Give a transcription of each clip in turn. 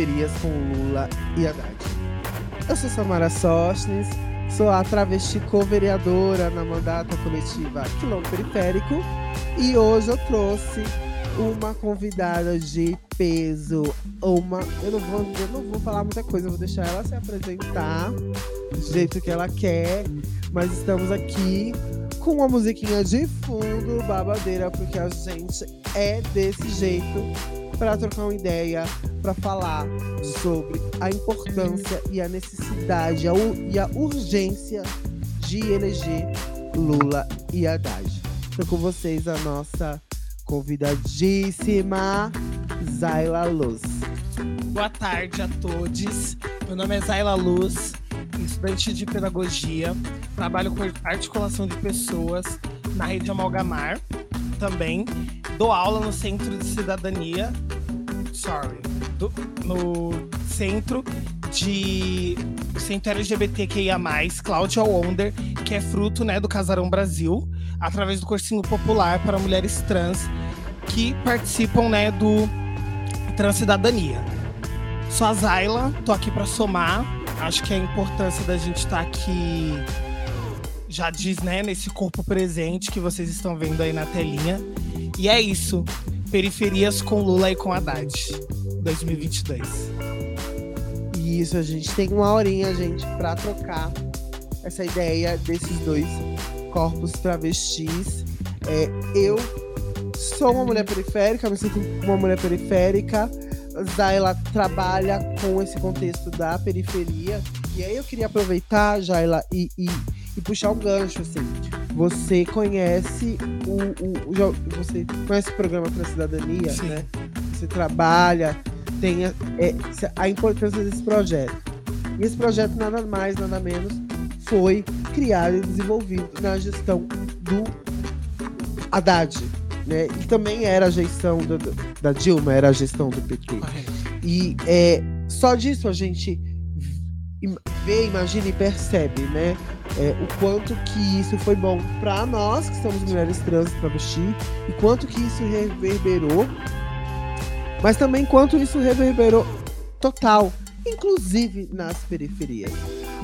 periferias com Lula e Haddad. Eu sou Samara Sostnes, sou a travesti co-vereadora na mandata coletiva Quilombo Periférico e hoje eu trouxe uma convidada de peso, uma, eu não vou, eu não vou falar muita coisa, eu vou deixar ela se apresentar do jeito que ela quer, mas estamos aqui com uma musiquinha de fundo, babadeira, porque a gente é desse jeito para trocar uma ideia, para falar sobre a importância e a necessidade a e a urgência de eleger Lula e Haddad. Estou com vocês a nossa convidadíssima Zaila Luz. Boa tarde a todos. Meu nome é Zaila Luz, estudante de pedagogia. Trabalho com articulação de pessoas na rede Amalgamar também. Dou aula no Centro de Cidadania sorry, do, no centro de centro LGBTQIA+, Cláudia Wonder, que é fruto né, do Casarão Brasil, através do cursinho popular para mulheres trans que participam né, do Transcidadania. Sou a Zaila, tô aqui para somar. Acho que a importância da gente estar tá aqui já diz, né, nesse corpo presente que vocês estão vendo aí na telinha. E é isso. Periferias com Lula e com Haddad, 2022. Isso, a gente tem uma horinha, gente, para trocar essa ideia desses dois corpos travestis. É, eu sou uma mulher periférica, me sinto uma mulher periférica. Zaila trabalha com esse contexto da periferia. E aí eu queria aproveitar, Jaila, e, e, e puxar um gancho, assim. Você conhece o, o, o você conhece o programa para a cidadania, Sim. né? Você trabalha, tem a, é, a importância desse projeto. E esse projeto nada mais, nada menos foi criado e desenvolvido na gestão do Haddad, né? E também era a gestão do, da Dilma, era a gestão do PT. E é, só disso a gente vê, imagina e percebe, né? É, o quanto que isso foi bom para nós, que somos mulheres trans travesti, e quanto que isso reverberou, mas também quanto isso reverberou total, inclusive nas periferias.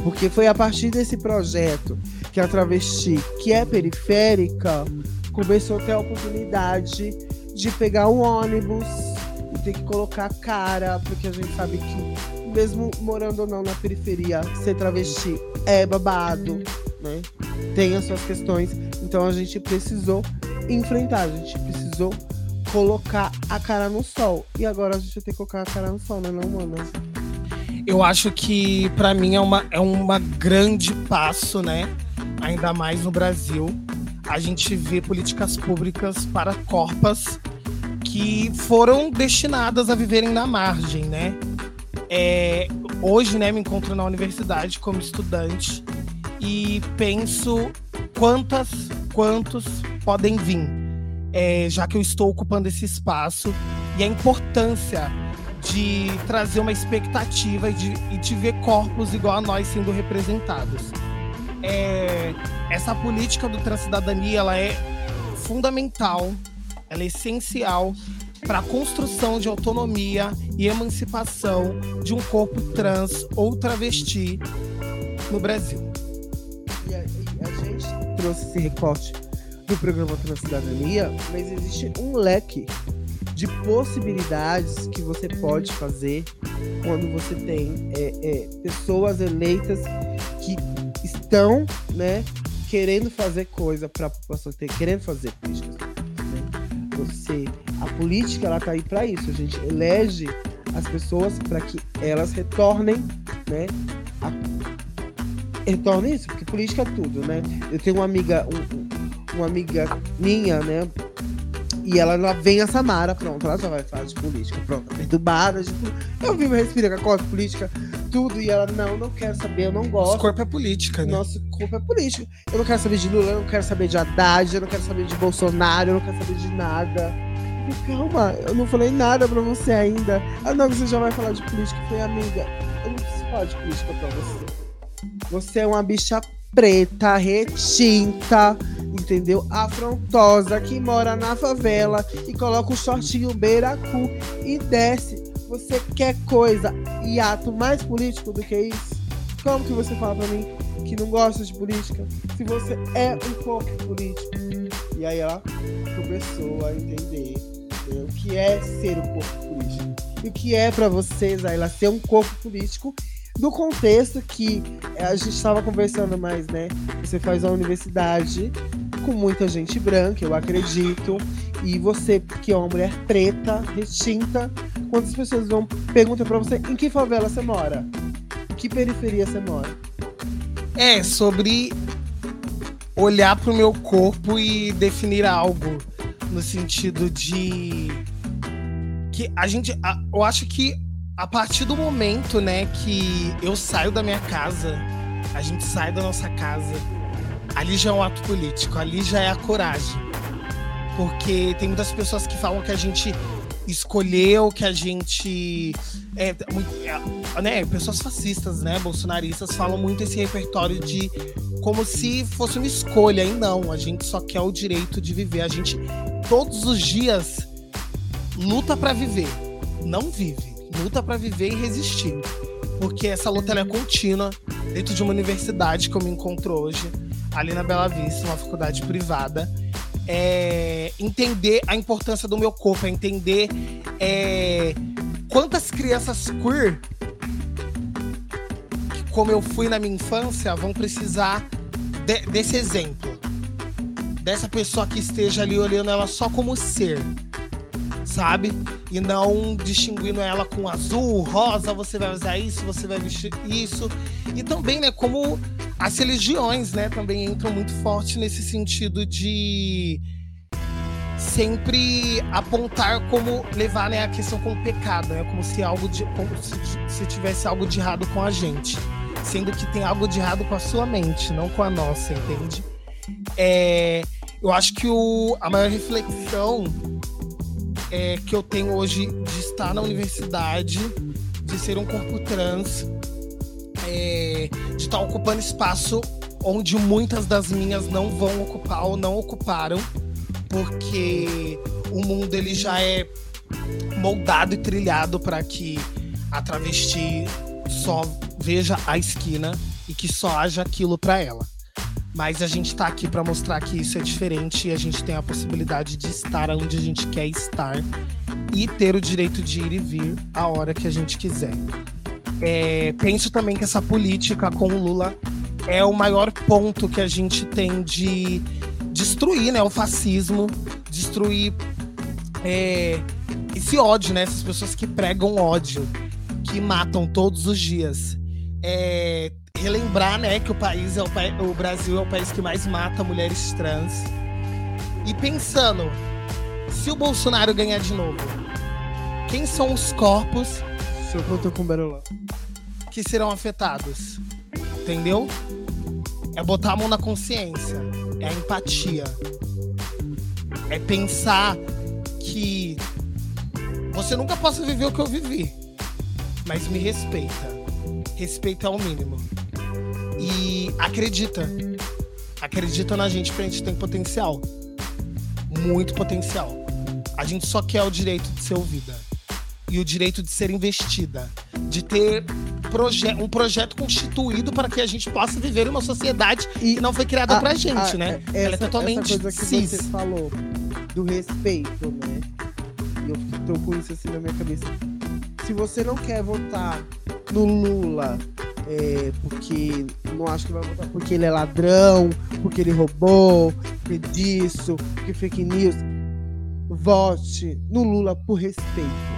Porque foi a partir desse projeto que a travesti, que é periférica, começou a ter a oportunidade de pegar um ônibus e ter que colocar a cara, porque a gente sabe que mesmo morando ou não na periferia, ser travesti é babado, né? Tem as suas questões. Então a gente precisou enfrentar, a gente precisou colocar a cara no sol. E agora a gente vai ter que colocar a cara no sol, né, não, mano? Eu acho que para mim é uma, é uma grande passo, né? Ainda mais no Brasil. A gente vê políticas públicas para corpas que foram destinadas a viverem na margem, né? É, hoje, né, me encontro na universidade como estudante e penso quantas, quantos podem vir, é, já que eu estou ocupando esse espaço e a importância de trazer uma expectativa e de, e de ver corpos igual a nós sendo representados. É, essa política do Transcidadania ela é fundamental, ela é essencial para a construção de autonomia e emancipação de um corpo trans ou travesti no Brasil. E a, e a gente trouxe esse recorte do programa Transcidadania, mas existe um leque de possibilidades que você pode fazer quando você tem é, é, pessoas eleitas que estão, né, querendo fazer coisa para a população, querendo fazer políticas. Você a política ela tá aí para isso. A gente elege as pessoas para que elas retornem, né? A... Retornem isso, porque política é tudo, né? Eu tenho uma amiga, um, uma amiga minha, né? E ela, ela vem a Samara, pronto, ela já vai falar de política, pronto, perturbada. Tipo, eu vi meu respira com a política, tudo, e ela, não, não quero saber, eu não gosto. Nosso corpo é política, né? Nosso corpo é política. Eu não quero saber de Lula, eu não quero saber de Haddad, eu não quero saber de Bolsonaro, eu não quero saber de nada calma, eu não falei nada pra você ainda. Ah, não, você já vai falar de política. Eu falei, amiga, eu não preciso falar de política pra você. Você é uma bicha preta, retinta, entendeu? Afrontosa, que mora na favela e coloca o shortinho beiracu e desce Você quer coisa e ato mais político do que isso? Como que você fala pra mim que não gosta de política se você é um corpo político? E aí ela começou a entender né, o que é ser um corpo político. E o que é para vocês, ela ser um corpo político no contexto que a gente estava conversando mais, né? Você faz a universidade com muita gente branca, eu acredito, e você, que é uma mulher preta, retinta, quantas pessoas vão perguntar para você em que favela você mora? Em que periferia você mora? É, sobre olhar para o meu corpo e definir algo no sentido de que a gente, eu acho que a partir do momento, né, que eu saio da minha casa, a gente sai da nossa casa, ali já é um ato político, ali já é a coragem. Porque tem muitas pessoas que falam que a gente escolheu, que a gente. É, é, né, pessoas fascistas, né, bolsonaristas, falam muito esse repertório de como se fosse uma escolha, e não, a gente só quer o direito de viver. A gente, todos os dias, luta para viver, não vive luta para viver e resistir. Porque essa luta é contínua dentro de uma universidade que eu me encontro hoje, ali na Bela Vista, uma faculdade privada. É, entender a importância do meu corpo, é entender é, quantas crianças queer, como eu fui na minha infância, vão precisar de, desse exemplo. Dessa pessoa que esteja ali olhando ela só como ser sabe? E não distinguindo ela com azul, rosa, você vai usar isso, você vai vestir isso. E também, né, como as religiões, né, também entram muito forte nesse sentido de sempre apontar como levar né, a questão como pecado, né? Como se algo de, como se, se tivesse algo de errado com a gente, sendo que tem algo de errado com a sua mente, não com a nossa, entende? É, eu acho que o, a maior reflexão é, que eu tenho hoje de estar na universidade, de ser um corpo trans, é, estar ocupando espaço onde muitas das minhas não vão ocupar ou não ocuparam, porque o mundo ele já é moldado e trilhado para que a travesti só veja a esquina e que só haja aquilo para ela. Mas a gente está aqui para mostrar que isso é diferente e a gente tem a possibilidade de estar onde a gente quer estar e ter o direito de ir e vir a hora que a gente quiser. É, penso também que essa política com o Lula é o maior ponto que a gente tem de destruir né, o fascismo, destruir é, esse ódio, né? Essas pessoas que pregam ódio, que matam todos os dias. É, relembrar, né, que o país é o, o Brasil é o país que mais mata mulheres trans. E pensando, se o Bolsonaro ganhar de novo, quem são os corpos com Berolão. que serão afetados? Entendeu? É botar a mão na consciência, é a empatia. É pensar que você nunca possa viver o que eu vivi, mas me respeita. Respeita ao mínimo. E acredita. Acredita na gente, porque a gente tem potencial. Muito potencial. A gente só quer o direito de ser ouvida. E o direito de ser investida. De ter proje um projeto constituído para que a gente possa viver uma sociedade e que não foi criada a, pra gente, a, né? Essa, Ela é totalmente essa coisa que cis. você falou do respeito, né? E eu tô com isso assim na minha cabeça. Se você não quer votar no Lula é, porque não acho que vai votar porque ele é ladrão, porque ele roubou, porque disso, porque fake news. Vote no Lula por respeito.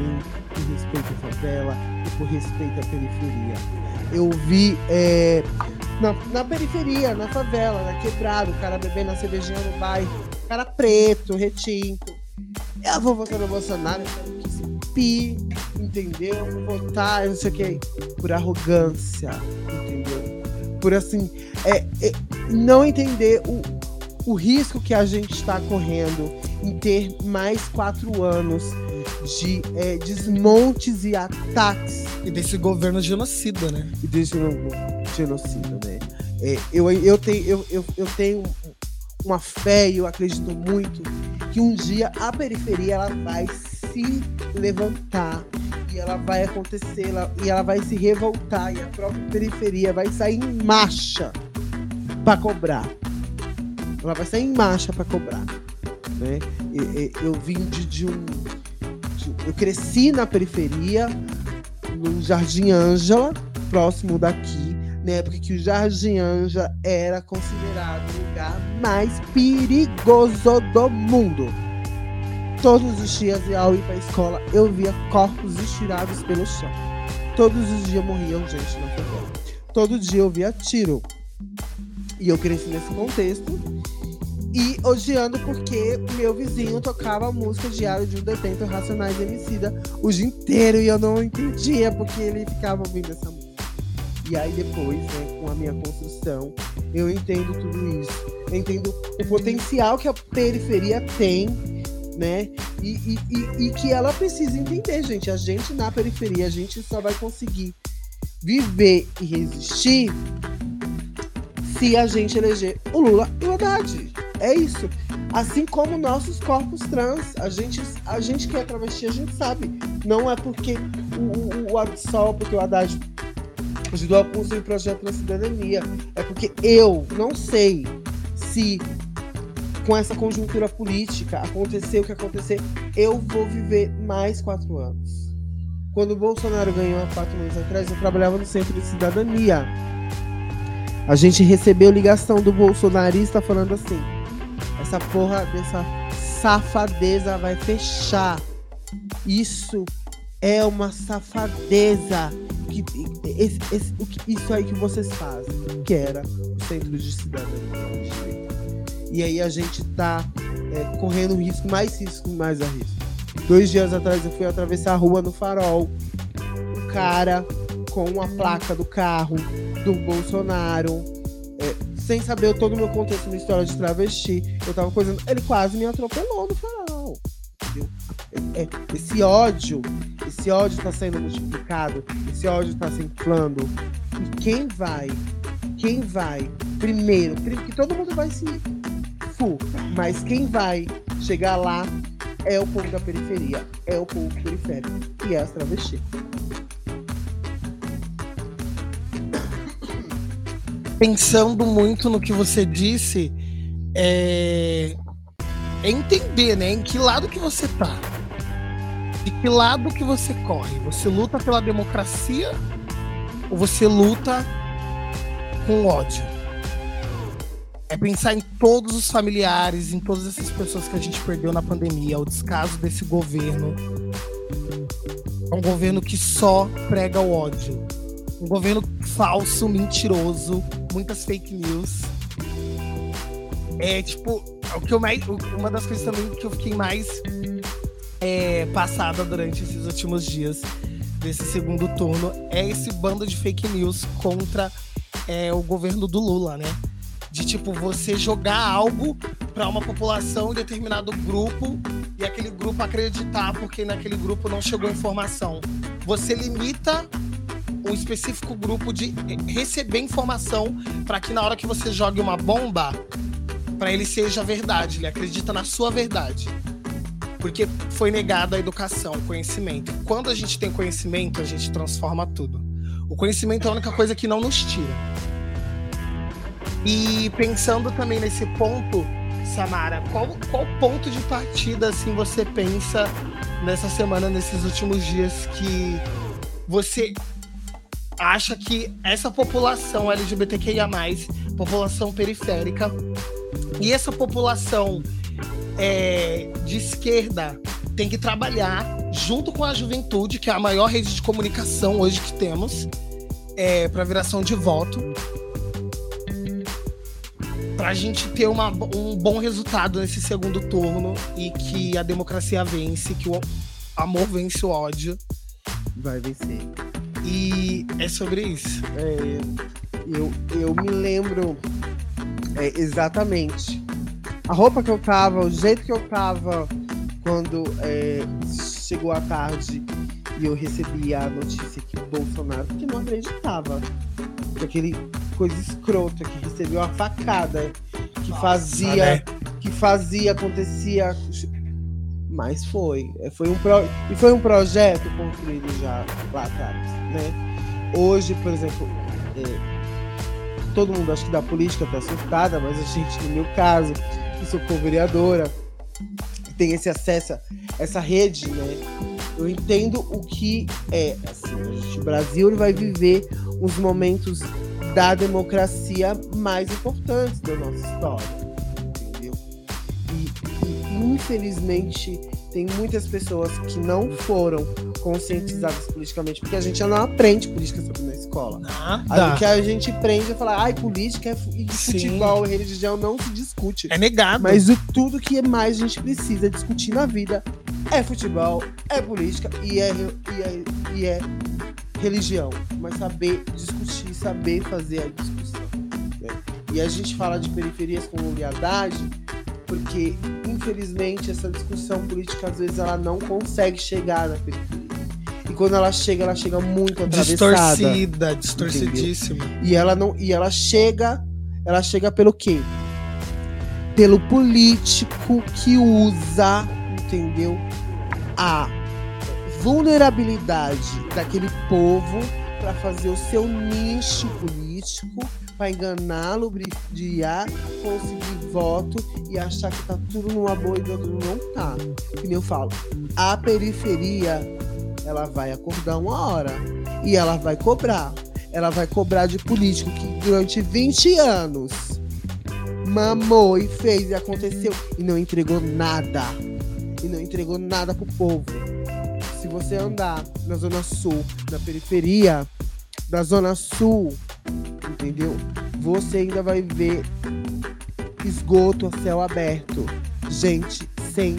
Mim, por respeito à favela e por respeito à periferia. Eu vi é, na, na, periferia, na favela, na quebrada, o cara bebendo a cervejinha no bairro, cara preto, retinto. Eu vou votar no Bolsonaro, eu quero que se pi, entendeu? Votar, não sei o que, por arrogância, entendeu? Por assim, é, é não entender o, o risco que a gente está correndo em ter mais quatro anos de é, desmontes e ataques. E desse governo genocida, né? E desse genocida, né? É, eu, eu, tenho, eu, eu, eu tenho uma fé e eu acredito muito que um dia a periferia ela vai se levantar e ela vai acontecer ela, e ela vai se revoltar e a própria periferia vai sair em marcha para cobrar. Ela vai sair em marcha para cobrar. Né? eu vim de, de um. Eu cresci na periferia, no Jardim Ângela, próximo daqui, na época que o Jardim Ângela era considerado o lugar mais perigoso do mundo. Todos os dias, ao ir para a escola, eu via corpos estirados pelo chão. Todos os dias morriam gente na favela. Todo dia eu via tiro. E eu cresci nesse contexto e odiando porque meu vizinho tocava música diário de um detento Racionais Emicida o dia inteiro e eu não entendia porque ele ficava ouvindo essa música. E aí depois, né, com a minha construção, eu entendo tudo isso. Eu entendo o potencial que a periferia tem, né? E, e, e, e que ela precisa entender, gente. A gente na periferia, a gente só vai conseguir viver e resistir se a gente eleger o Lula e o Haddad. É isso. Assim como nossos corpos trans, a gente, a gente que é travesti, a gente sabe. Não é porque o, o, o porque o Haddad ajudou a construir o projeto da cidadania. É porque eu não sei se com essa conjuntura política acontecer o que acontecer, eu vou viver mais quatro anos. Quando o Bolsonaro ganhou há quatro meses atrás, eu trabalhava no Centro de Cidadania. A gente recebeu ligação do bolsonarista falando assim: essa porra dessa safadeza vai fechar. Isso é uma safadeza. Que, esse, esse, isso aí que vocês fazem, que era o centro de cidadania. E aí a gente tá é, correndo risco, mais risco, mais a risco. Dois dias atrás eu fui atravessar a rua no farol. Um cara com a placa do carro do Bolsonaro sem saber todo o meu contexto na história de travesti, eu tava coisando. Ele quase me atropelou no farol. Entendeu? É, é, esse ódio, esse ódio está sendo multiplicado, esse ódio está se inflando. E quem vai, quem vai, primeiro, que todo mundo vai se fu, mas quem vai chegar lá é o povo da periferia, é o povo periférico, e é as travestis. Pensando muito no que você disse, é, é entender, né, em que lado que você tá. De que lado que você corre? Você luta pela democracia ou você luta com ódio? É pensar em todos os familiares, em todas essas pessoas que a gente perdeu na pandemia, o descaso desse governo. É um governo que só prega o ódio. Um governo falso, mentiroso, muitas fake news. É tipo, o que eu mais. Uma das coisas também que eu fiquei mais é, passada durante esses últimos dias desse segundo turno é esse bando de fake news contra é, o governo do Lula, né? De tipo, você jogar algo para uma população, determinado grupo, e aquele grupo acreditar porque naquele grupo não chegou informação. Você limita um específico grupo de receber informação para que na hora que você jogue uma bomba, para ele seja verdade, ele acredita na sua verdade. Porque foi negada a educação, o conhecimento. Quando a gente tem conhecimento, a gente transforma tudo. O conhecimento é a única coisa que não nos tira. E pensando também nesse ponto, Samara, qual, qual ponto de partida assim você pensa nessa semana, nesses últimos dias que você acha que essa população LGBTQIA, população periférica, e essa população é, de esquerda tem que trabalhar junto com a juventude, que é a maior rede de comunicação hoje que temos, é, para viração de voto, para a gente ter uma, um bom resultado nesse segundo turno e que a democracia vence, que o amor vence o ódio. Vai vencer. E é sobre isso. É, eu, eu me lembro é, exatamente a roupa que eu tava, o jeito que eu tava quando é, chegou a tarde e eu recebi a notícia que o Bolsonaro, que não acreditava, que aquele coisa escrota que recebeu a facada que Nossa, fazia. Né? que fazia, acontecia. Mas foi. É, foi um pro... E foi um projeto construído já lá atrás. Né? Hoje, por exemplo, é... todo mundo acho que da política está surtada, mas a gente, no meu caso, que sou co-vereadora, tem esse acesso, essa rede, né? Eu entendo o que é. Assim, o Brasil vai viver os momentos da democracia mais importantes da nossa história infelizmente, tem muitas pessoas que não foram conscientizadas politicamente, porque a gente já não aprende política sobre na escola. Nada. O que a gente aprende é falar, ai, política é e futebol e religião não se discute. É negado. Mas o, tudo que mais a gente precisa discutir na vida é futebol, é política e é, e é, e é religião. Mas saber discutir, saber fazer a discussão. Né? E a gente fala de periferias com oleadade porque infelizmente essa discussão política às vezes ela não consegue chegar na periferia. E quando ela chega, ela chega muito atravessada. Distorcida, distorcidíssima. Entendeu? E ela não e ela chega, ela chega pelo quê? Pelo político que usa, entendeu? A vulnerabilidade daquele povo para fazer o seu nicho político para enganar, lubrificar, conseguir voto e achar que tá tudo numa boa e do outro não tá. Que nem eu falo, a periferia ela vai acordar uma hora e ela vai cobrar. Ela vai cobrar de político que durante 20 anos mamou e fez e aconteceu e não entregou nada. E não entregou nada pro povo. Se você andar na Zona Sul, na periferia da Zona Sul, entendeu? Você ainda vai ver esgoto a céu aberto. Gente sem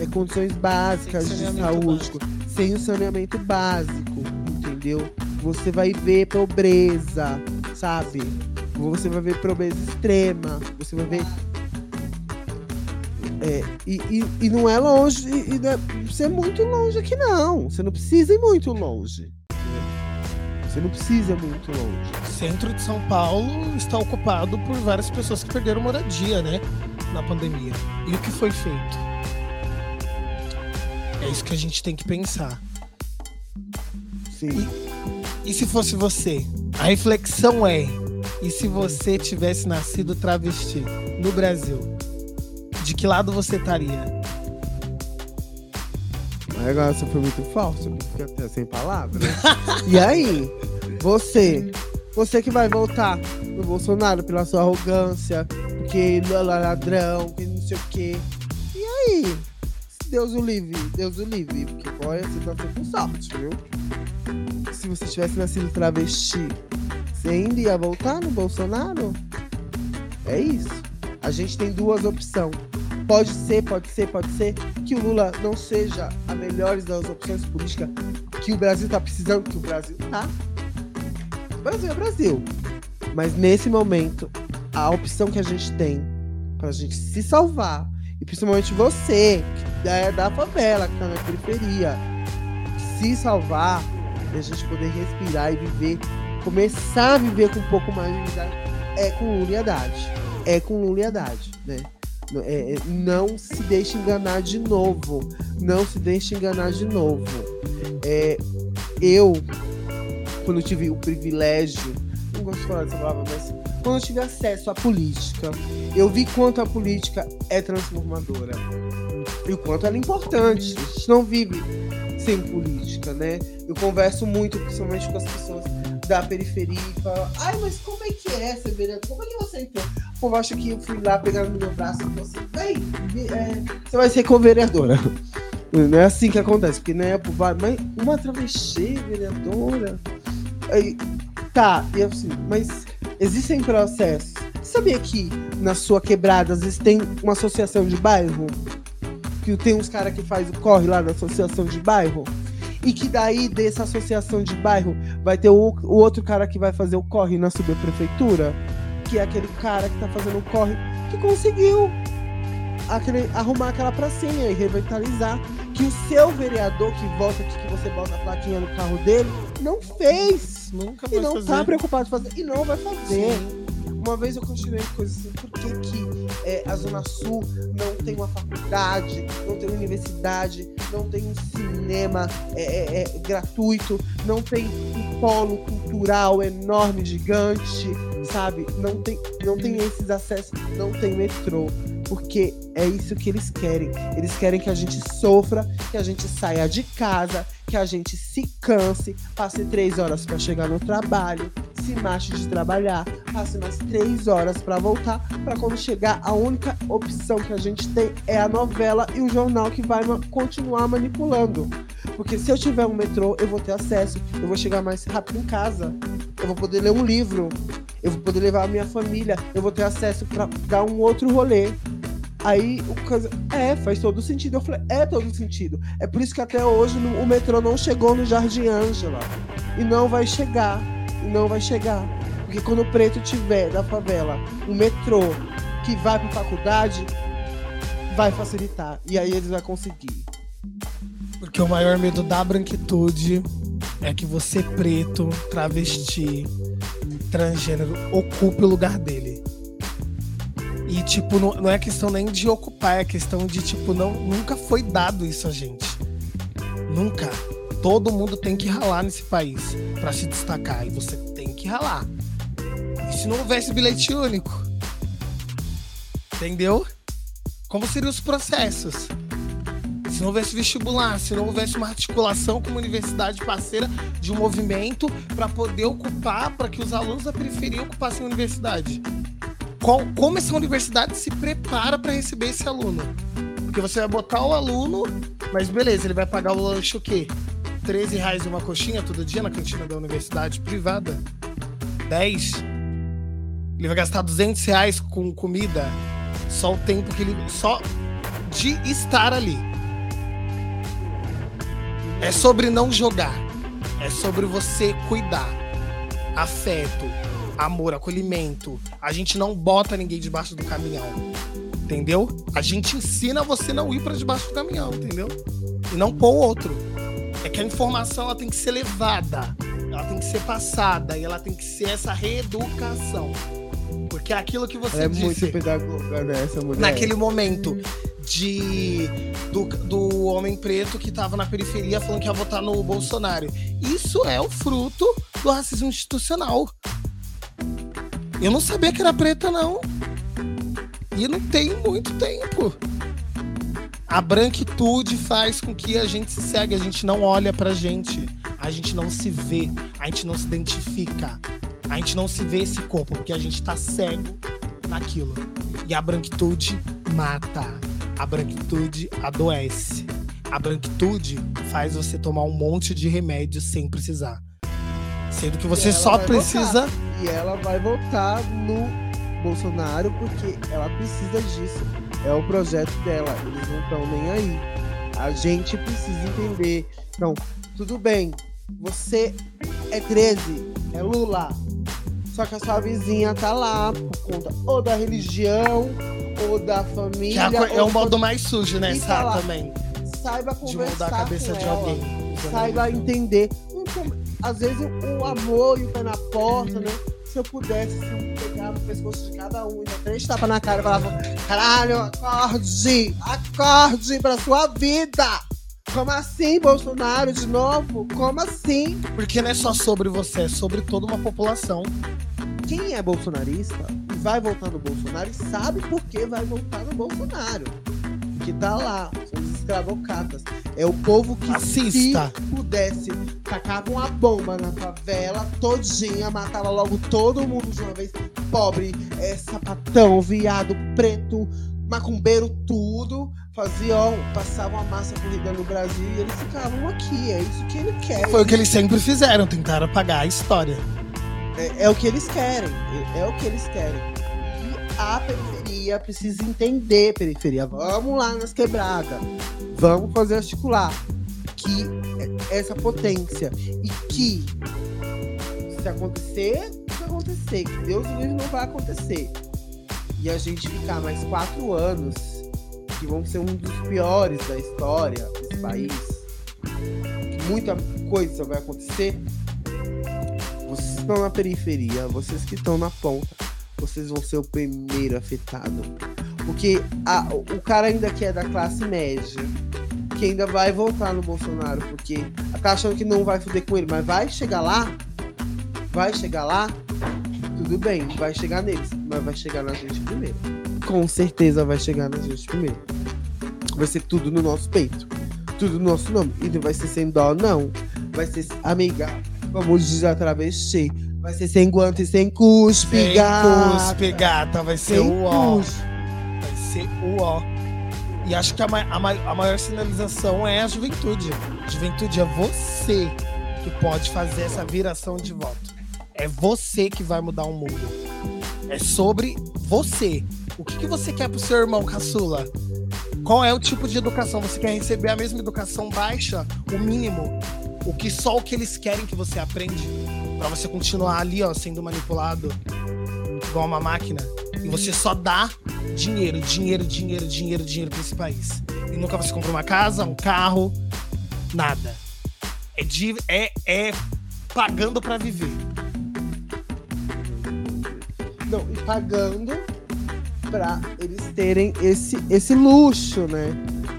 é, condições básicas de saúde, básico. sem o saneamento básico, entendeu? Você vai ver pobreza, sabe? Você vai ver pobreza extrema, você vai ver. É, e, e, e, não é longe, e, e não é, você é muito longe aqui, não. Você não precisa ir muito longe. Você não precisa ir muito longe. O centro de São Paulo está ocupado por várias pessoas que perderam moradia, né? Na pandemia. E o que foi feito? É isso que a gente tem que pensar. Sim. E, e se fosse você? A reflexão é: e se você tivesse nascido travesti no Brasil? De que lado você estaria? Agora você foi muito falso, eu fiquei até sem palavras. E aí, você, você que vai votar no Bolsonaro pela sua arrogância, porque ele é ladrão, que não sei o quê. E aí? Deus o livre, Deus o livre, porque olha, você tá com sorte, viu? Se você tivesse nascido travesti, você ainda ia voltar no Bolsonaro? É isso. A gente tem duas opções Pode ser, pode ser, pode ser que o Lula não seja a melhor das opções políticas que o Brasil está precisando, que o Brasil tá. O Brasil é Brasil. Mas nesse momento, a opção que a gente tem para a gente se salvar, e principalmente você, que é da favela, que está na periferia, se salvar e a gente poder respirar e viver, começar a viver com um pouco mais de vida, é com Lula É com Lula né? É, é, não se deixe enganar de novo. Não se deixe enganar de novo. É, eu, quando tive o privilégio, não gosto de falar dessa palavra, mas quando eu tive acesso à política, eu vi quanto a política é transformadora. E o quanto ela é importante. A gente não vive sem política, né? Eu converso muito, principalmente com as pessoas da periferia e falo, ai, mas como é que é ser vereador? Como é que você entrou? Povo acha que eu fui lá pegar no meu braço e falou assim, vem, é, você vai ser co-vereadora. Não é assim que acontece, porque né, mas uma travesti vereadora. Aí, tá, e assim, mas existem processos. Sabia que na sua quebrada às vezes tem uma associação de bairro? Que tem uns caras que faz o corre lá da associação de bairro? e que daí dessa associação de bairro vai ter o, o outro cara que vai fazer o corre na subprefeitura, que é aquele cara que tá fazendo o corre que conseguiu aquele, arrumar aquela pracinha e revitalizar que o seu vereador que volta aqui, que você bota a plaquinha no carro dele, não fez. Nunca vai E não fazer. tá preocupado em fazer. E não vai fazer. Sim. Uma vez eu continuei coisas assim, por que, que é, a Zona Sul não tem uma faculdade, não tem universidade, não tem um cinema é, é, é gratuito, não tem um polo cultural enorme, gigante, sabe? Não tem, não tem esses acessos, não tem metrô. Porque é isso que eles querem. Eles querem que a gente sofra, que a gente saia de casa, que a gente se canse, passe três horas para chegar no trabalho, se mate de trabalhar, passe mais três horas para voltar, para quando chegar a única opção que a gente tem é a novela e o jornal que vai continuar manipulando. Porque se eu tiver um metrô, eu vou ter acesso, eu vou chegar mais rápido em casa, eu vou poder ler um livro, eu vou poder levar a minha família, eu vou ter acesso para dar um outro rolê. Aí o caso. É, faz todo sentido. Eu falei, é todo sentido. É por isso que até hoje o metrô não chegou no Jardim Ângela. E não vai chegar. Não vai chegar. Porque quando o preto tiver da favela um metrô que vai para faculdade, vai facilitar. E aí eles vão conseguir. Porque o maior medo da branquitude é que você preto, travesti, transgênero, ocupe o lugar dele. E, tipo, não, não é questão nem de ocupar, é questão de, tipo, não, nunca foi dado isso a gente. Nunca. Todo mundo tem que ralar nesse país para se destacar. E você tem que ralar. E se não houvesse bilhete único? Entendeu? Como seriam os processos? Se não houvesse vestibular, se não houvesse uma articulação com uma universidade parceira de um movimento para poder ocupar, para que os alunos da periferia ocupassem a universidade qual, como essa universidade se prepara para receber esse aluno. Porque você vai botar o aluno, mas beleza, ele vai pagar o lanche o quê? 13 reais uma coxinha todo dia na cantina da universidade privada? 10? Ele vai gastar 200 reais com comida só o tempo que ele. só de estar ali. É sobre não jogar. É sobre você cuidar. Afeto, amor, acolhimento. A gente não bota ninguém debaixo do caminhão. Entendeu? A gente ensina você não ir para debaixo do caminhão, entendeu? E não pôr outro. É que a informação ela tem que ser levada, ela tem que ser passada e ela tem que ser essa reeducação. Porque é aquilo que você é disse. É muito pedagoga, né, essa mulher. Naquele momento de do, do homem preto que estava na periferia falando que ia votar no Bolsonaro. Isso é o fruto do racismo institucional. Eu não sabia que era preta, não. E não tem muito tempo. A branquitude faz com que a gente se segue, a gente não olha pra gente, a gente não se vê, a gente não se identifica, a gente não se vê esse corpo, porque a gente tá cego naquilo. E a branquitude mata, a branquitude adoece. A branquitude faz você tomar um monte de remédio sem precisar. Sendo que você só precisa. Voltar. E ela vai votar no Bolsonaro porque ela precisa disso. É o projeto dela. Eles não estão nem aí. A gente precisa entender. Então, tudo bem. Você é 13, é Lula. Só que a sua vizinha tá lá por conta ou da religião ou da família. É, é um modo mais sujo, né? Tá também. Saiba conversar de mudar a cabeça de ela. alguém. Saiba entender às vezes o, amor e o pé na porta, né? Se eu pudesse pegar no pescoço de cada um e dar três tapas na cara e falava: caralho, acorde! Acorde pra sua vida! Como assim, Bolsonaro, de novo? Como assim? Porque não é só sobre você, é sobre toda uma população. Quem é bolsonarista e vai votar no Bolsonaro e sabe por que vai votar no Bolsonaro. Que tá lá, são os escravocatas. É o povo que Assista. se pudesse tacava uma bomba na favela todinha, matava logo todo mundo de uma vez. Pobre, é, sapatão, viado, preto, macumbeiro, tudo. Fazia, ó, passava uma massa corrida no Brasil e eles ficavam aqui. É isso que ele quer. Foi o que eles sempre fizeram, tentaram apagar a história. É, é o que eles querem. É, é o que eles querem. E a periferia precisa entender periferia. Vamos lá nas quebradas vamos fazer articular que essa potência e que se acontecer, vai acontecer, que Deus livre não vai acontecer. E a gente ficar mais quatro anos, que vão ser um dos piores da história desse país, que muita coisa vai acontecer. Vocês que estão na periferia, vocês que estão na ponta, vocês vão ser o primeiro afetado. Porque a, o cara ainda que é da classe média, que ainda vai voltar no Bolsonaro, porque tá achando que não vai fuder com ele, mas vai chegar lá, vai chegar lá, tudo bem, vai chegar neles, mas vai chegar na gente primeiro. Com certeza vai chegar na gente primeiro. Vai ser tudo no nosso peito, tudo no nosso nome. E não vai ser sem dó, não. Vai ser, amiga, como diz a travesti, vai ser sem guante e sem cuspe, Sem gata. cuspe, gata, vai ser Sem o ó. cuspe. Vai ser o ó. E acho que a, ma- a ma- a maior sinalização é a juventude. Juventude é você que pode fazer essa viração de voto. É você que vai mudar o mundo. É sobre você. O que, que você quer pro seu irmão caçula? Qual é o tipo de educação? Você quer receber a mesma educação baixa? O mínimo? O que só o que eles querem que você aprende? Pra você continuar ali, ó, sendo manipulado igual uma máquina. E você só dá dinheiro, dinheiro, dinheiro, dinheiro, dinheiro pra esse país. E nunca você compra uma casa, um carro, nada. É, de, é, é pagando pra viver. Não, e pagando pra eles terem esse, esse luxo, né?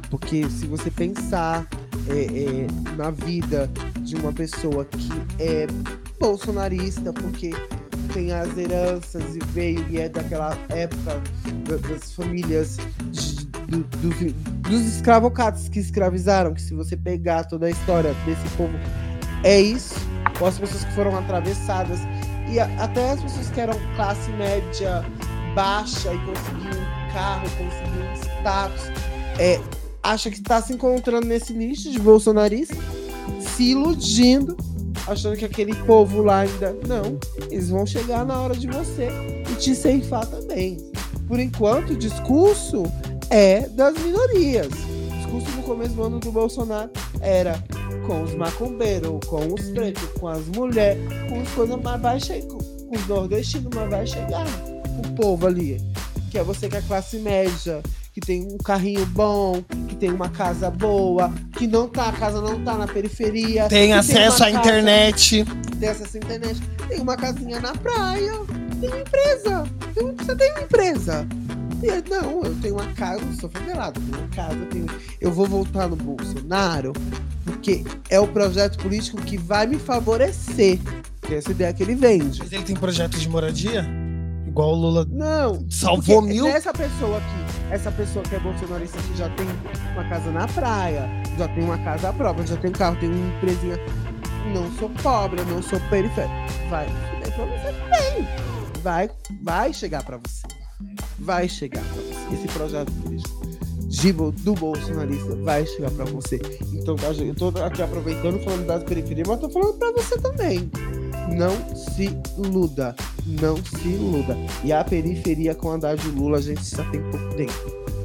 Porque se você pensar é, é, na vida de uma pessoa que é bolsonarista, porque tem as heranças e veio e é daquela época da- das famílias de- do- dos- dos escravocados que escravizaram, que se você pegar toda a história desse povo, é isso. Ou as pessoas que foram atravessadas e a- até as pessoas que eram classe média baixa e conseguiam um carro, conseguiam um status, é, acha que está se encontrando nesse nicho de bolsonarista, se iludindo, achando que aquele povo lá ainda. Não, eles vão chegar na hora de você e te ceifar também. Por enquanto, o discurso é das minorias. O discurso no começo do ano do Bolsonaro era com os macumbeiros, com os pretos, com as mulheres, com as coisas, vai chegar. Com os nordestinos, mas vai chegar. O povo ali. Que é você que é classe média, que tem um carrinho bom, tem uma casa boa, que não tá, a casa não tá na periferia. Tem acesso uma à casa- internet. Tem acesso à internet. Tem uma casinha na praia. Tem uma empresa. Tem você tem uma empresa. E não, eu tenho uma casa, eu sou favelado, eu tenho uma casa, eu, tenho- eu vou voltar no Bolsonaro, porque é o projeto político que vai me favorecer. Que é essa ideia que ele vende. Mas ele tem projeto de moradia? Igual o Lula Não. salvou mil. Essa pessoa aqui, essa pessoa que é bolsonarista que já tem uma casa na praia, já tem uma casa própria, já tem um carro, tem uma empresinha. Não sou pobre, não sou periférico. Vai fuder pra você também. Vai, vai chegar pra você. Vai chegar pra você. Esse projeto de do bolsonarista vai chegar pra você. Então, tá, eu tô aqui aproveitando, falando das periferias, mas tô falando pra você também. Não se iluda. Não se iluda. E a periferia com a o Lula, a gente já tem pouco tempo.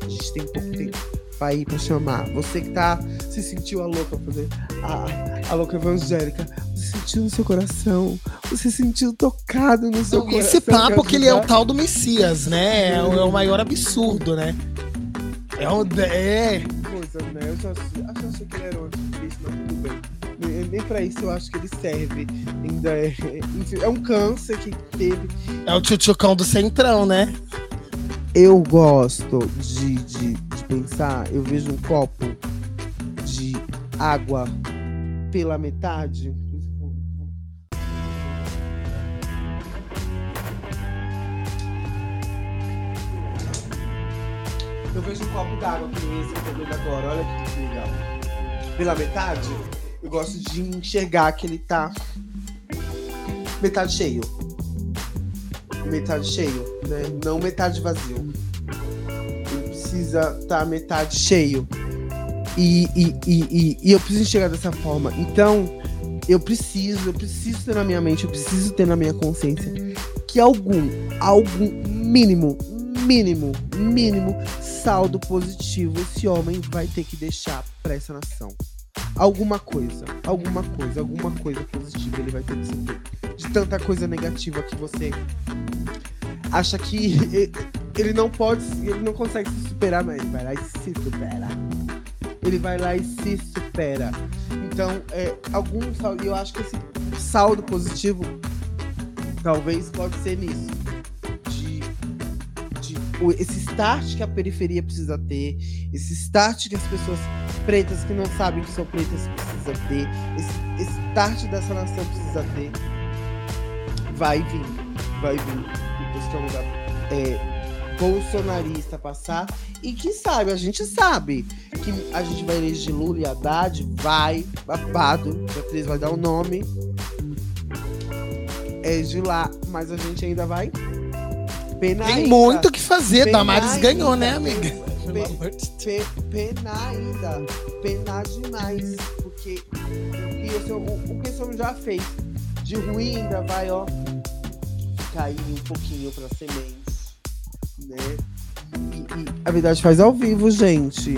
A gente tem pouco tempo pra ir pra chamar. Você que tá se sentiu a louca fazer a, a louca evangélica. Você sentiu no seu coração. Você sentiu tocado no seu Não, coração. esse papo que ele é o tal do Messias, né? É o, é o maior absurdo, né? É um. É. coisa, né? Eu já eu achei que ele era um anticristo, mas tudo bem. Nem, pra isso eu acho que ele serve. Ainda é. Enfim, é um câncer que teve. É o tchutchucão do centrão, né? Eu gosto de, de, de pensar, eu vejo um copo de água pela metade. Eu vejo um copo d'água que nem esse que eu agora. Olha que legal. Pela metade, eu gosto de enxergar que ele tá metade cheio. Metade cheio, né? Não metade vazio. Ele precisa estar metade cheio. E, e, e, e eu preciso enxergar dessa forma. Então, eu preciso, eu preciso ter na minha mente, eu preciso ter na minha consciência que algum, algum mínimo, mínimo, mínimo saldo positivo esse homem vai ter que deixar para essa nação. Alguma coisa, alguma coisa, alguma coisa positiva ele vai ter que sentir. De tanta coisa negativa que você acha que ele não pode, ele não consegue se superar, mas ele vai lá e se supera. Ele vai lá e se supera. Então, é, algum eu acho que esse saldo positivo talvez pode ser nisso. De, de esse start que a periferia precisa ter, esse start que as pessoas pretas que não sabem que são pretas precisa ter, esse, esse start dessa nação precisa ter, vai vir, vai vir. Que é um lugar é, bolsonarista passar. E que sabe, a gente sabe que a gente vai eleger Lula e Haddad, vai, babado, dia 3 vai dar o nome. É de lá, mas a gente ainda vai Penar Tem muito o que fazer. Damares ganhou, né, amiga? Pe, penar ainda. Penar demais. Porque o, que o já fez de ruim ainda vai, ó, cair um pouquinho para sementes, né? E, e, a verdade faz ao vivo, gente.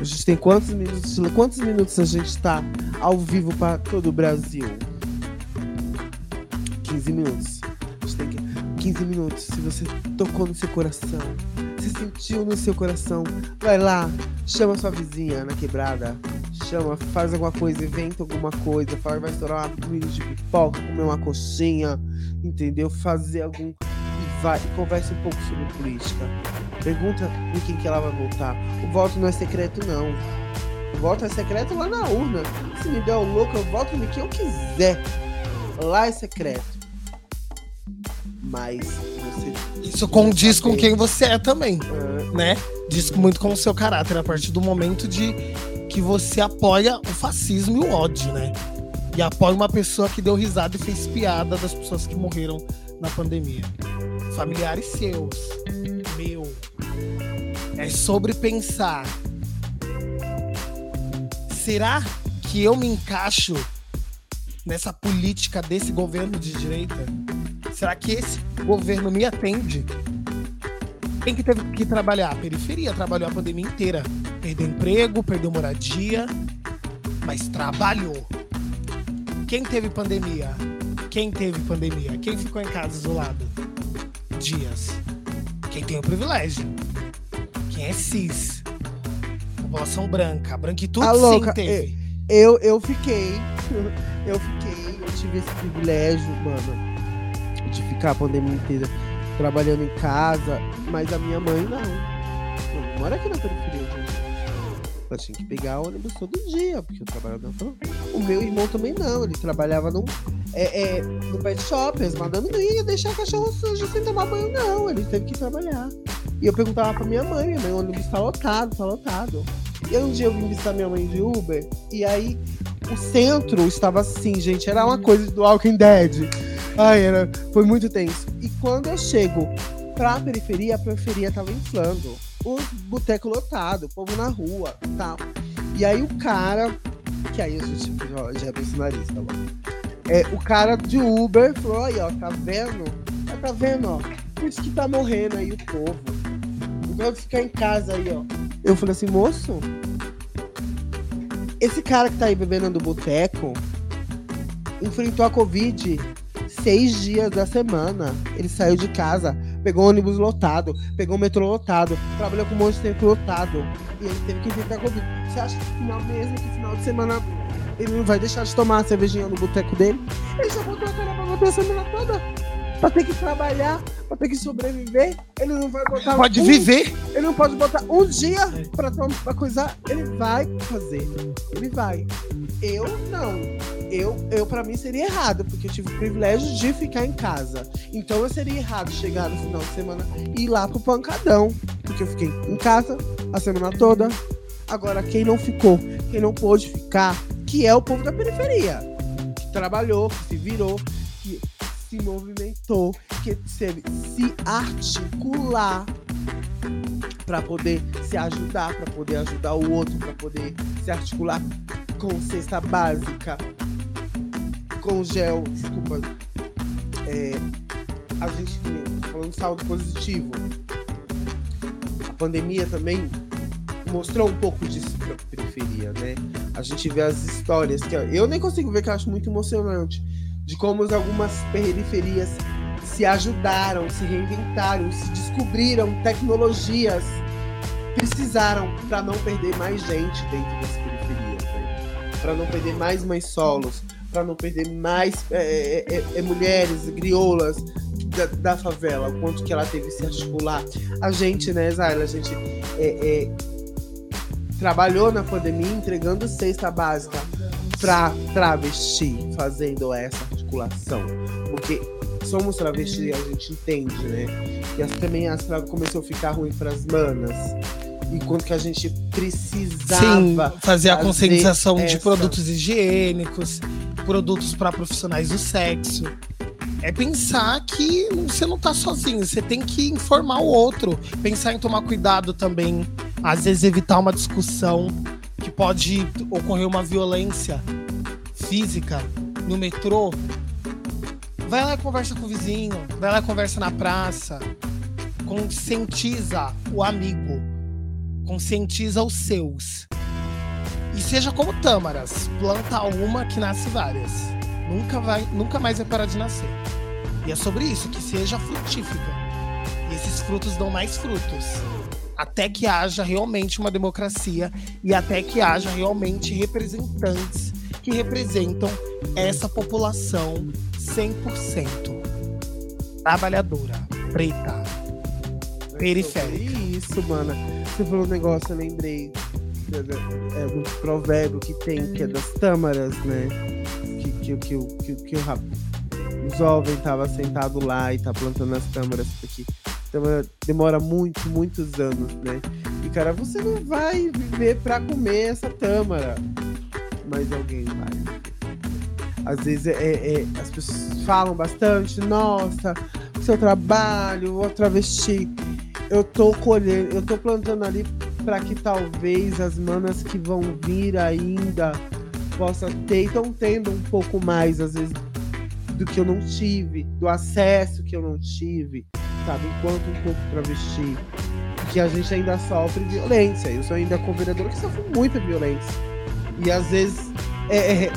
A gente tem quantos minutos? Quantos minutos a gente tá ao vivo para todo o Brasil? 15 minutos. A gente tem que 15 minutos. Se você tocou no seu coração, se sentiu no seu coração, vai lá, chama sua vizinha na quebrada, chama, faz alguma coisa, inventa alguma coisa, fala, vai estourar uma comida de pipoca, comer uma coxinha, entendeu? Fazer algum. E vai, e conversa um pouco sobre política. Pergunta em quem que ela vai votar. O voto não é secreto, não. O voto é secreto lá na urna. Se me der o louco, eu voto no que eu quiser. Lá é secreto mas. Isso condiz com quem você é também, uhum. né? Diz muito com o seu caráter, a partir do momento de que você apoia o fascismo e o ódio, né? E apoia uma pessoa que deu risada e fez piada das pessoas que morreram na pandemia. Familiares seus, meu. É sobre pensar. Será que eu me encaixo nessa política desse governo de direita? Será que esse governo me atende? Quem que teve que trabalhar? A periferia trabalhou a pandemia inteira. Perdeu emprego, perdeu moradia, mas trabalhou. Quem teve pandemia? Quem teve pandemia? Quem ficou em casa isolado? Dias. Quem tem o privilégio? Quem é cis? População branca. Branquitude a sim teve. Eu, eu fiquei. Eu fiquei. Eu tive esse privilégio, mano de ficar a pandemia inteira trabalhando em casa, mas a minha mãe não. Não mora aqui na periferia, gente. Ela tinha que pegar ônibus todo dia, porque eu trabalhava na O meu irmão também não, ele trabalhava num, é, é, no pet shop, as madame não ia deixar cachorro sujo sem tomar banho, não. Ele teve que trabalhar. E eu perguntava pra minha mãe, minha mãe, o ônibus tá lotado, tá lotado. E um dia eu vim visitar minha mãe de Uber, e aí o centro estava assim, gente, era uma coisa do Walking Dead Ai, era, foi muito tenso. E quando eu chego pra periferia, a periferia tava inflando. O boteco lotado, o povo na rua tal. E aí o cara, que aí a gente já, já é personalista, tá é, o cara de Uber falou, aí, ó, tá vendo? Tá vendo, ó? Por isso que tá morrendo aí o povo. Então ficar em casa aí, ó. Eu falei assim, moço, esse cara que tá aí bebendo do boteco enfrentou a Covid seis dias da semana. Ele saiu de casa, pegou ônibus lotado, pegou metrô lotado, trabalhou com um monte de tempo lotado. E ele teve que enfrentar Covid. Você acha que final mesmo, que final de semana ele não vai deixar de tomar a cervejinha no boteco dele? Ele já botou a cara pra botar a semana toda. Pra ter que trabalhar, pra ter que sobreviver. Ele não vai botar. Pode um, viver. Ele não pode botar um dia pra, pra coisar. Ele vai fazer. Ele vai. Eu não eu, eu para mim seria errado, porque eu tive o privilégio de ficar em casa. Então eu seria errado chegar no final de semana e ir lá pro pancadão, porque eu fiquei em casa a semana toda. Agora, quem não ficou, quem não pôde ficar, que é o povo da periferia, que trabalhou, que se virou, se movimentou, que teve se articular para poder se ajudar, para poder ajudar o outro, para poder se articular com cesta básica, com gel, desculpa. É, a gente falando saldo positivo. A pandemia também mostrou um pouco disso pra periferia, né? A gente vê as histórias que eu nem consigo ver que eu acho muito emocionante de como algumas periferias se ajudaram, se reinventaram, se descobriram tecnologias precisaram para não perder mais gente dentro das periferias, né? para não perder mais mães solos, para não perder mais é é, é, é, mulheres, grioulas, da, da, favela, o quanto que ela teve que se articular. A gente, né, Zayla, a gente é, é, trabalhou na pandemia entregando cesta básica para travesti, fazendo essa Porque somos travesti e a gente entende, né? E as, também as começou a ficar ruim para as manas. E quanto que a gente precisava Sim, fazer a conscientização essa... de produtos higiênicos, produtos para profissionais do sexo. É pensar que você não tá sozinho, você tem que informar o outro, pensar em tomar cuidado também, às vezes evitar uma discussão que pode ocorrer uma violência física no metrô. Vai lá e conversa com o vizinho, vai lá e conversa na praça. Conscientiza o amigo, conscientiza os seus. E seja como tâmaras, planta uma que nasce várias. Nunca vai, nunca mais vai parar de nascer. E é sobre isso, que seja frutífica. E esses frutos dão mais frutos. Até que haja realmente uma democracia e até que haja realmente representantes que representam essa população 100% trabalhadora, preta, periférica. Isso, mano. Você falou um negócio, eu lembrei é, do provérbio que tem, que é das tâmaras, né? Que, que, que, que, que o, o jovem tava sentado lá e tá plantando as tâmaras, porque tâmara demora muito, muitos anos, né? E cara, você não vai viver pra comer essa tâmara, mas alguém vai. Às vezes é, é, é as pessoas falam bastante, nossa, seu trabalho, o travesti. Eu tô colhendo, eu tô plantando ali para que talvez as manas que vão vir ainda possa ter, estão tendo um pouco mais, às vezes, do que eu não tive, do acesso que eu não tive, sabe? Enquanto um pouco travesti. Que a gente ainda sofre violência. Eu sou ainda co que sofre muita violência. E às vezes é, é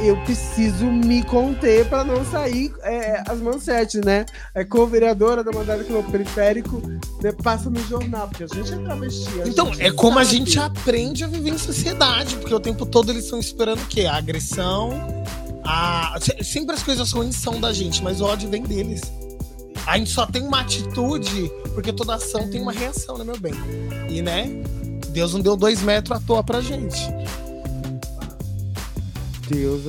eu preciso me conter para não sair é, as manchetes, né? É co-vereadora da mandada no periférico né, passa no jornal, porque a gente é travesti. então, é como sabe. a gente aprende a viver em sociedade, porque o tempo todo eles estão esperando o quê? A agressão, a... Sempre as coisas ruins são da gente, mas o ódio vem deles. A gente só tem uma atitude, porque toda ação tem uma reação, né, meu bem? E, né? Deus não deu dois metros à toa pra gente. Deus,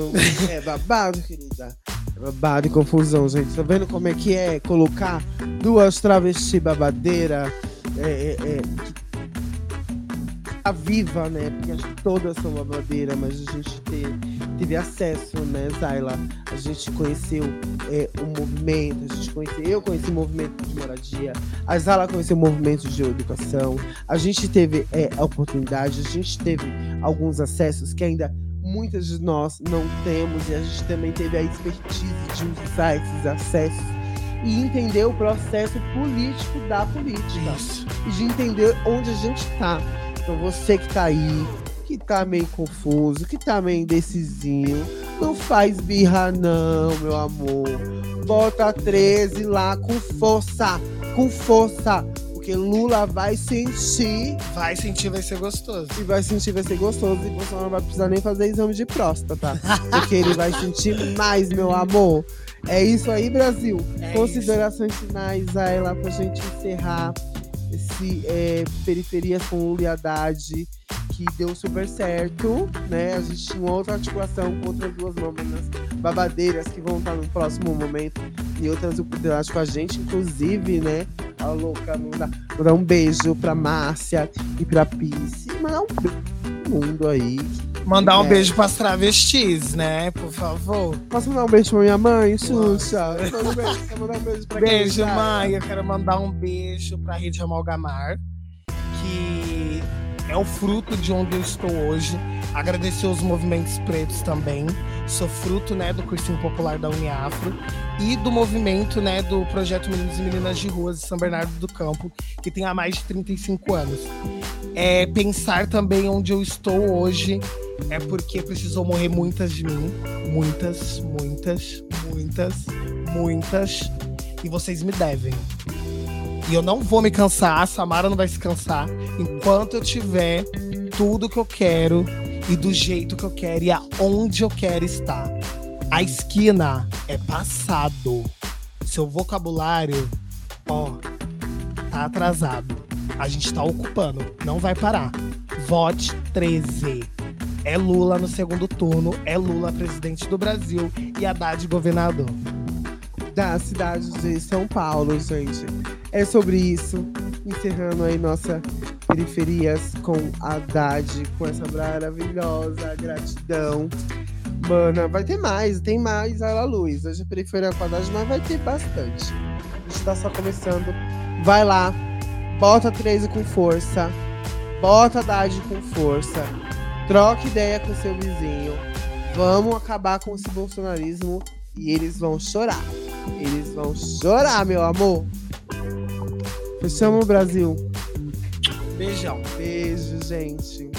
é babado, querida. É babado e confusão, gente. Tá vendo como é que é colocar duas travesti babadeira é, é, é, tá viva, né? Porque acho que todas são babadeira, mas a gente teve, teve acesso, né, Zaila? A gente conheceu é, o movimento, a gente conheceu, eu conheci o movimento de moradia, a Zala conheceu o movimento de educação, a gente teve é, a oportunidade, a gente teve alguns acessos que ainda muitas de nós não temos e a gente também teve a expertise de usar esses acessos e entender o processo político da política Isso. e de entender onde a gente está. Então você que está aí, que está meio confuso, que está meio indecisinho, não faz birra não, meu amor. Bota 13 lá com força, com força. Porque Lula vai sentir. Vai sentir, vai ser gostoso. E vai sentir, vai ser gostoso. E você não vai precisar nem fazer exame de próstata. porque ele vai sentir mais, meu amor. É isso aí, Brasil. É Considerações isso. finais aí lá pra gente encerrar esse é, Periferias com Lula e Haddad que deu super certo, né? A gente tinha outra articulação com outras duas mamas babadeiras que vão estar no próximo momento e outras oportunidades com a gente, inclusive, né? A louca, mandar, mandar um beijo pra Márcia e pra Pice. Mandar um beijo pro mundo aí. Mandar um é. beijo pras travestis, né? Por favor. Posso mandar um beijo pra minha mãe, Xuxa? Um beijo, mandar um beijo pra Beijo, mãe. Eu quero mandar um beijo pra Rede Amalgamar, que é o fruto de onde eu estou hoje. Agradecer os movimentos pretos também. Sou fruto né, do cursinho popular da Uniafro e do movimento né, do projeto Meninos e Meninas de Ruas de São Bernardo do Campo, que tem há mais de 35 anos. É, pensar também onde eu estou hoje é porque precisou morrer muitas de mim. Muitas, muitas, muitas, muitas. E vocês me devem. E eu não vou me cansar, a Samara não vai se cansar, enquanto eu tiver tudo que eu quero e do jeito que eu quero e aonde eu quero estar. A esquina é passado. seu vocabulário, ó, tá atrasado. A gente tá ocupando, não vai parar. Vote 13. É Lula no segundo turno, é Lula presidente do Brasil e Haddad governador. Da cidade de São Paulo, gente. É sobre isso. Encerrando aí nossa periferias com Haddad, com essa maravilhosa gratidão. Mana, vai ter mais, tem mais a luz. Hoje a periferia com Haddad, mas vai ter bastante. A gente tá só começando. Vai lá, bota 13 com força, bota Haddad com força, troca ideia com seu vizinho. Vamos acabar com esse bolsonarismo e eles vão chorar. Eles vão chorar, meu amor. Fechamos o Brasil. Beijão. Beijo, gente.